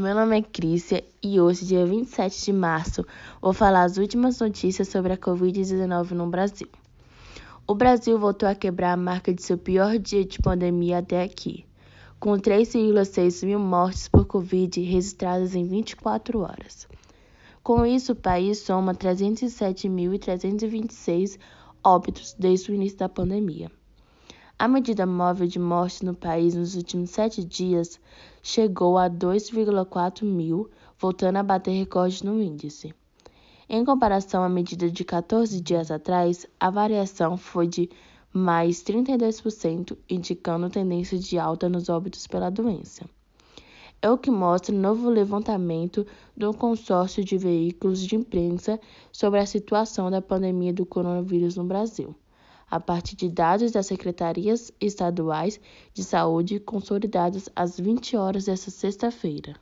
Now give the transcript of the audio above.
Meu nome é Crícia e hoje, dia 27 de março, vou falar as últimas notícias sobre a Covid-19 no Brasil. O Brasil voltou a quebrar a marca de seu pior dia de pandemia até aqui, com 3,6 mil mortes por Covid registradas em 24 horas. Com isso, o país soma 307.326 óbitos desde o início da pandemia. A medida móvel de mortes no país nos últimos sete dias chegou a 2,4 mil, voltando a bater recordes no índice. Em comparação à medida de 14 dias atrás, a variação foi de mais 32%, indicando tendência de alta nos óbitos pela doença. É o que mostra o novo levantamento do consórcio de veículos de imprensa sobre a situação da pandemia do coronavírus no Brasil a partir de dados das secretarias estaduais de saúde consolidados às 20 horas desta sexta-feira.